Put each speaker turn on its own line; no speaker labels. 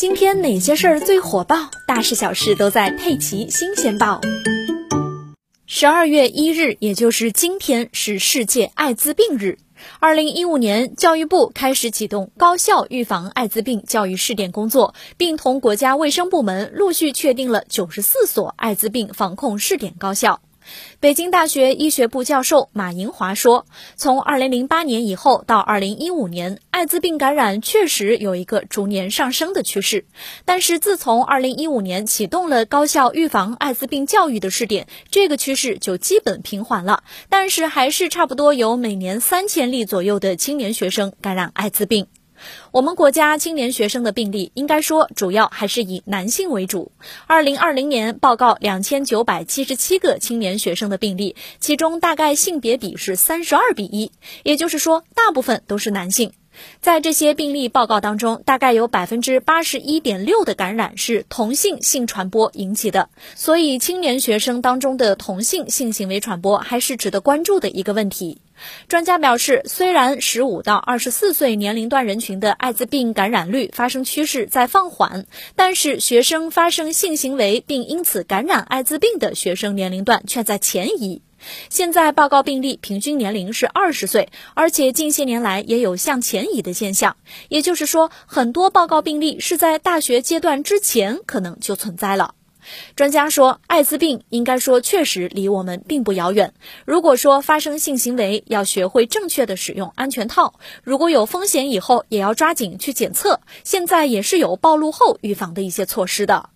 今天哪些事儿最火爆？大事小事都在《佩奇新鲜报》。十二月一日，也就是今天，是世界艾滋病日。二零一五年，教育部开始启动高校预防艾滋病教育试点工作，并同国家卫生部门陆续确定了九十四所艾滋病防控试点高校。北京大学医学部教授马银华说：“从2008年以后到2015年，艾滋病感染确实有一个逐年上升的趋势。但是自从2015年启动了高校预防艾滋病教育的试点，这个趋势就基本平缓了。但是还是差不多有每年三千例左右的青年学生感染艾滋病。”我们国家青年学生的病例，应该说主要还是以男性为主。二零二零年报告两千九百七十七个青年学生的病例，其中大概性别比是三十二比一，也就是说，大部分都是男性。在这些病例报告当中，大概有百分之八十一点六的感染是同性性传播引起的。所以，青年学生当中的同性性行为传播还是值得关注的一个问题。专家表示，虽然十五到二十四岁年龄段人群的艾滋病感染率发生趋势在放缓，但是学生发生性行为并因此感染艾滋病的学生年龄段却在前移。现在报告病例平均年龄是二十岁，而且近些年来也有向前移的现象。也就是说，很多报告病例是在大学阶段之前可能就存在了。专家说，艾滋病应该说确实离我们并不遥远。如果说发生性行为要学会正确的使用安全套，如果有风险以后也要抓紧去检测。现在也是有暴露后预防的一些措施的。